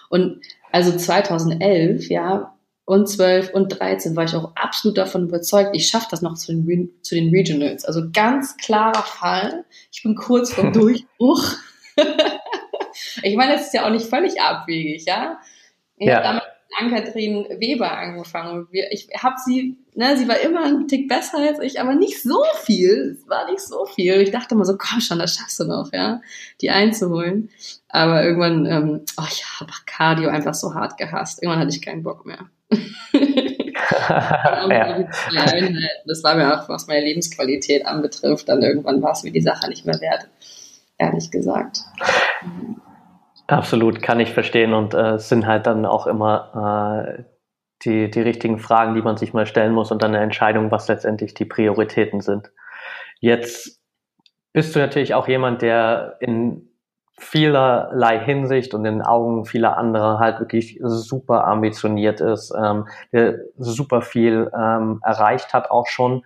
Und also 2011, ja, und 12 und 13 war ich auch absolut davon überzeugt, ich schaffe das noch zu den, zu den Regionals. Also ganz klarer Fall. Ich bin kurz vor Durchbruch. ich meine, das ist ja auch nicht völlig abwegig, ja. Ich ja. habe damals mit Ann-Kathrin Weber angefangen. Ich habe sie, ne, sie war immer ein Tick besser als ich, aber nicht so viel. Es war nicht so viel. Ich dachte immer so, komm schon, das schaffst du noch, ja, die einzuholen. Aber irgendwann, ähm, oh, ich habe Cardio einfach so hart gehasst. Irgendwann hatte ich keinen Bock mehr. ja. Das war mir auch, was meine Lebensqualität anbetrifft, dann irgendwann war es mir die Sache nicht mehr wert, ehrlich gesagt. Absolut, kann ich verstehen und äh, es sind halt dann auch immer äh, die, die richtigen Fragen, die man sich mal stellen muss und dann eine Entscheidung, was letztendlich die Prioritäten sind. Jetzt bist du natürlich auch jemand, der in vielerlei Hinsicht und in den Augen vieler anderer halt wirklich super ambitioniert ist, ähm, der super viel ähm, erreicht hat auch schon.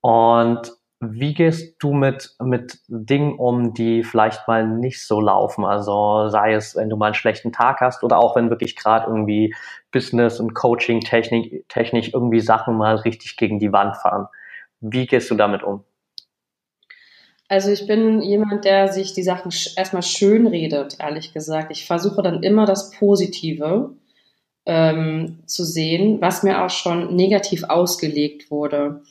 Und wie gehst du mit, mit Dingen um, die vielleicht mal nicht so laufen? Also sei es, wenn du mal einen schlechten Tag hast oder auch wenn wirklich gerade irgendwie Business und Coaching, Technik, technisch irgendwie Sachen mal richtig gegen die Wand fahren. Wie gehst du damit um? Also ich bin jemand, der sich die Sachen erstmal schön redet, ehrlich gesagt. Ich versuche dann immer das Positive ähm, zu sehen, was mir auch schon negativ ausgelegt wurde.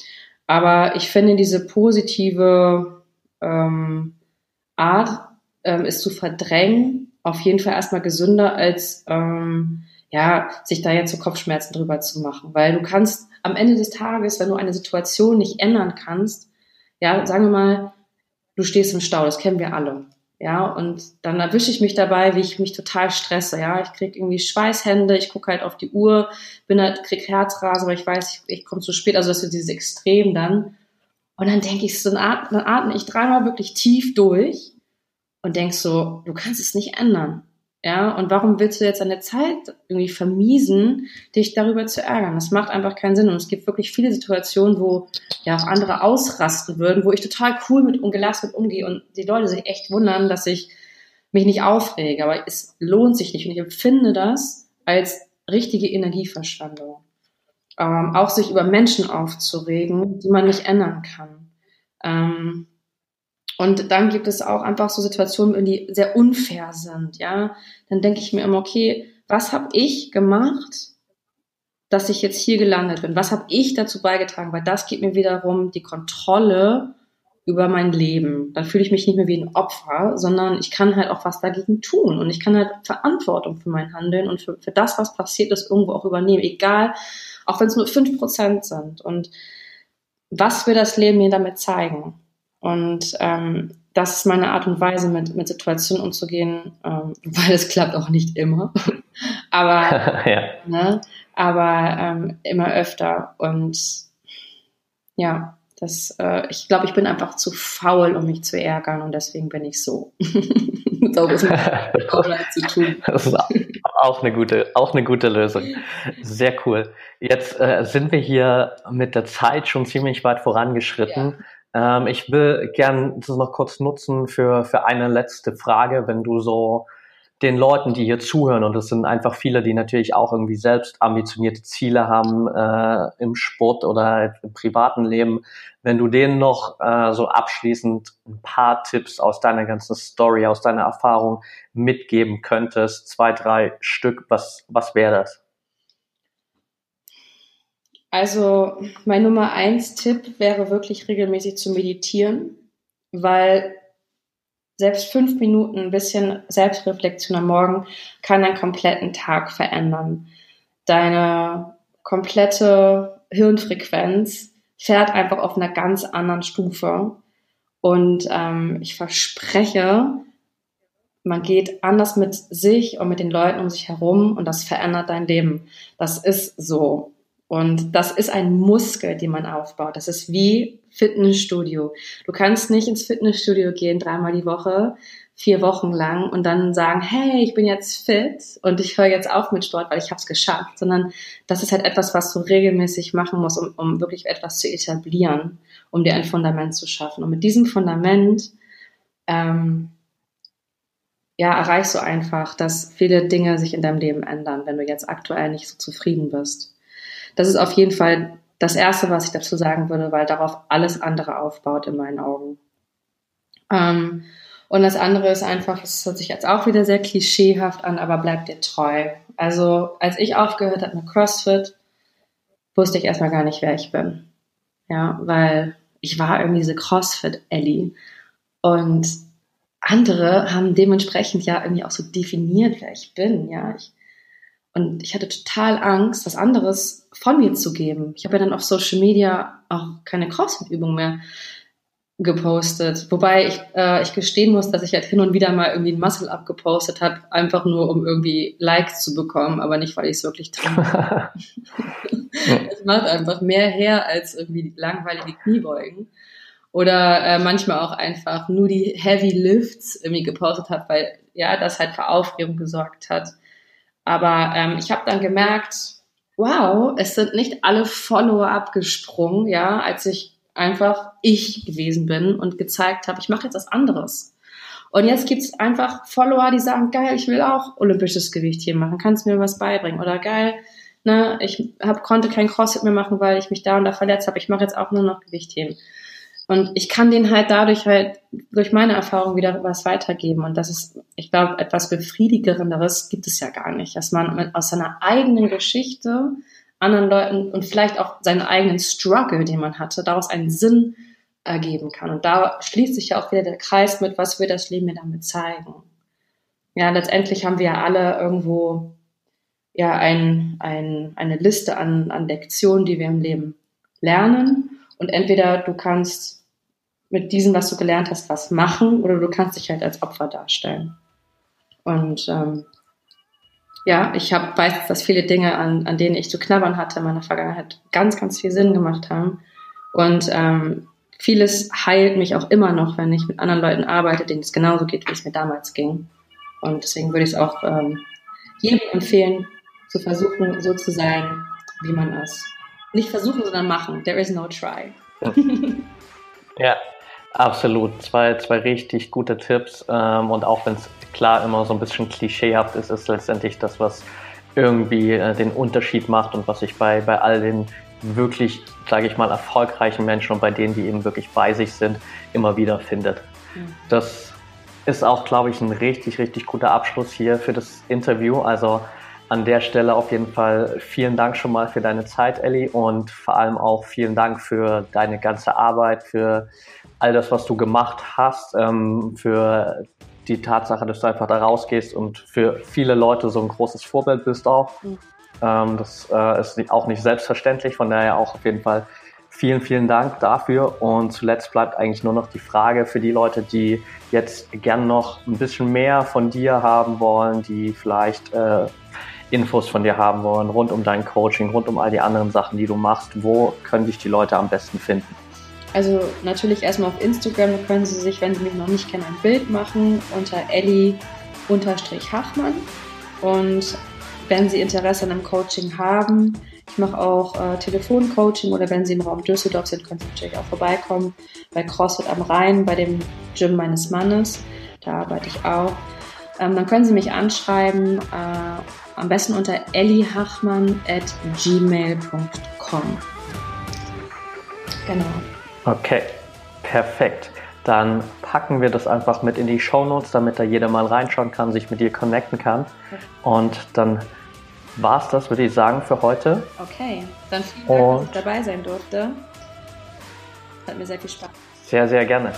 Aber ich finde, diese positive ähm, Art, ähm, es zu verdrängen, auf jeden Fall erstmal gesünder, als ähm, ja, sich da jetzt so Kopfschmerzen drüber zu machen. Weil du kannst am Ende des Tages, wenn du eine Situation nicht ändern kannst, ja, sagen wir mal, du stehst im Stau, das kennen wir alle. Ja, und dann erwische ich mich dabei, wie ich mich total stresse. Ja, ich krieg irgendwie Schweißhände, ich gucke halt auf die Uhr, bin halt, krieg Herzrasen, weil ich weiß, ich, ich komme zu spät. Also das ist dieses Extrem dann. Und dann denke ich so, dann atme, dann atme ich dreimal wirklich tief durch und denk so, du kannst es nicht ändern. Ja, und warum willst du jetzt deine Zeit irgendwie vermiesen, dich darüber zu ärgern? Das macht einfach keinen Sinn. Und es gibt wirklich viele Situationen, wo ja auch andere ausrasten würden, wo ich total cool mit und gelassen mit umgehe und die Leute sich echt wundern, dass ich mich nicht aufrege. Aber es lohnt sich nicht. Und ich empfinde das als richtige Energieverschwendung. Ähm, auch sich über Menschen aufzuregen, die man nicht ändern kann. Ähm, und dann gibt es auch einfach so Situationen, die sehr unfair sind, ja. Dann denke ich mir immer, okay, was habe ich gemacht, dass ich jetzt hier gelandet bin? Was habe ich dazu beigetragen? Weil das gibt mir wiederum die Kontrolle über mein Leben. Dann fühle ich mich nicht mehr wie ein Opfer, sondern ich kann halt auch was dagegen tun und ich kann halt Verantwortung für mein Handeln und für, für das, was passiert ist, irgendwo auch übernehmen. Egal, auch wenn es nur fünf Prozent sind. Und was will das Leben mir damit zeigen? Und ähm, das ist meine Art und Weise, mit, mit Situationen umzugehen, ähm, weil es klappt auch nicht immer. aber ja. ne, aber ähm, immer öfter. Und ja, das, äh, ich glaube, ich bin einfach zu faul, um mich zu ärgern und deswegen bin ich so. so ist zu tun. Das ist auch eine gute, auch eine gute Lösung. Sehr cool. Jetzt äh, sind wir hier mit der Zeit schon ziemlich weit vorangeschritten. Ja. Ähm, ich will gern das noch kurz nutzen für, für eine letzte Frage, wenn du so den Leuten, die hier zuhören, und das sind einfach viele, die natürlich auch irgendwie selbst ambitionierte Ziele haben äh, im Sport oder im privaten Leben, wenn du denen noch äh, so abschließend ein paar Tipps aus deiner ganzen Story, aus deiner Erfahrung mitgeben könntest, zwei, drei Stück, was, was wäre das? Also mein Nummer eins Tipp wäre wirklich regelmäßig zu meditieren, weil selbst fünf Minuten ein bisschen Selbstreflexion am Morgen kann einen kompletten Tag verändern. Deine komplette Hirnfrequenz fährt einfach auf einer ganz anderen Stufe. Und ähm, ich verspreche, man geht anders mit sich und mit den Leuten um sich herum und das verändert dein Leben. Das ist so. Und das ist ein Muskel, den man aufbaut. Das ist wie Fitnessstudio. Du kannst nicht ins Fitnessstudio gehen dreimal die Woche, vier Wochen lang und dann sagen, hey, ich bin jetzt fit und ich höre jetzt auf mit Sport, weil ich habe es geschafft, sondern das ist halt etwas, was du regelmäßig machen musst, um, um wirklich etwas zu etablieren, um dir ein Fundament zu schaffen. Und mit diesem Fundament ähm, ja, erreichst du einfach, dass viele Dinge sich in deinem Leben ändern, wenn du jetzt aktuell nicht so zufrieden bist. Das ist auf jeden Fall das Erste, was ich dazu sagen würde, weil darauf alles andere aufbaut in meinen Augen. Ähm, und das andere ist einfach, es hört sich jetzt auch wieder sehr klischeehaft an, aber bleib dir treu. Also als ich aufgehört habe mit CrossFit, wusste ich erstmal gar nicht, wer ich bin. Ja, weil ich war irgendwie diese CrossFit-Ellie. Und andere haben dementsprechend ja irgendwie auch so definiert, wer ich bin. Ja, ich, und ich hatte total Angst, was anderes von mir zu geben. Ich habe ja dann auf Social Media auch keine CrossFit-Übung mehr gepostet. Wobei ich, äh, ich gestehen muss, dass ich halt hin und wieder mal irgendwie ein Muscle-Up gepostet habe, einfach nur um irgendwie Likes zu bekommen, aber nicht, weil ich es wirklich trainiere. es macht einfach mehr her als irgendwie langweilige Kniebeugen. Oder äh, manchmal auch einfach nur die Heavy Lifts irgendwie gepostet habe, weil ja, das halt für Aufregung gesorgt hat. Aber ähm, ich habe dann gemerkt, wow, es sind nicht alle Follower abgesprungen, ja, als ich einfach ich gewesen bin und gezeigt habe, ich mache jetzt was anderes. Und jetzt gibt's einfach Follower, die sagen, geil, ich will auch olympisches Gewicht hier machen, kannst mir was beibringen? Oder geil, ne, ich hab, konnte kein Crossfit mehr machen, weil ich mich da und da verletzt habe, ich mache jetzt auch nur noch Gewichtheben. Und ich kann denen halt dadurch halt durch meine Erfahrung wieder was weitergeben. Und das ist, ich glaube, etwas Befriedigerenderes gibt es ja gar nicht, dass man aus seiner eigenen Geschichte anderen Leuten und vielleicht auch seinen eigenen Struggle, den man hatte, daraus einen Sinn ergeben kann. Und da schließt sich ja auch wieder der Kreis mit, was will das Leben mir damit zeigen. Ja, letztendlich haben wir ja alle irgendwo ja ein, ein, eine Liste an, an Lektionen, die wir im Leben lernen. Und entweder du kannst mit diesem, was du gelernt hast, was machen, oder du kannst dich halt als Opfer darstellen. Und ähm, ja, ich hab, weiß, dass viele Dinge, an, an denen ich zu knabbern hatte in meiner Vergangenheit, ganz, ganz viel Sinn gemacht haben. Und ähm, vieles heilt mich auch immer noch, wenn ich mit anderen Leuten arbeite, denen es genauso geht, wie es mir damals ging. Und deswegen würde ich es auch ähm, jedem empfehlen, zu versuchen, so zu sein, wie man ist. Nicht versuchen, sondern machen. There is no try. ja, absolut. Zwei, zwei richtig gute Tipps. Ähm, und auch wenn es klar immer so ein bisschen klischeehaft ist, ist letztendlich das, was irgendwie äh, den Unterschied macht und was ich bei, bei all den wirklich, sage ich mal, erfolgreichen Menschen und bei denen, die eben wirklich bei sich sind, immer wieder findet. Mhm. Das ist auch, glaube ich, ein richtig, richtig guter Abschluss hier für das Interview. Also an der Stelle auf jeden Fall vielen Dank schon mal für deine Zeit, Ellie, und vor allem auch vielen Dank für deine ganze Arbeit, für all das, was du gemacht hast, ähm, für die Tatsache, dass du einfach da rausgehst und für viele Leute so ein großes Vorbild bist auch. Mhm. Ähm, das äh, ist auch nicht selbstverständlich, von daher auch auf jeden Fall vielen, vielen Dank dafür. Und zuletzt bleibt eigentlich nur noch die Frage für die Leute, die jetzt gern noch ein bisschen mehr von dir haben wollen, die vielleicht äh, Infos von dir haben wollen, rund um dein Coaching, rund um all die anderen Sachen, die du machst. Wo können dich die Leute am besten finden? Also natürlich erstmal auf Instagram, da können Sie sich, wenn Sie mich noch nicht kennen, ein Bild machen unter Ellie-Hachmann. Und wenn Sie Interesse an einem Coaching haben, ich mache auch äh, Telefoncoaching oder wenn Sie im Raum Düsseldorf sind, können Sie natürlich auch vorbeikommen bei CrossFit am Rhein, bei dem Gym meines Mannes. Da arbeite ich auch. Ähm, dann können Sie mich anschreiben, äh, am besten unter ellihachmann at gmail.com. Genau. Okay, perfekt. Dann packen wir das einfach mit in die Show Notes, damit da jeder mal reinschauen kann, sich mit dir connecten kann. Und dann war es das, würde ich sagen, für heute. Okay, dann vielen Dank, Und dass ich dabei sein durfte. Hat mir sehr viel Spaß. Sehr, sehr gerne.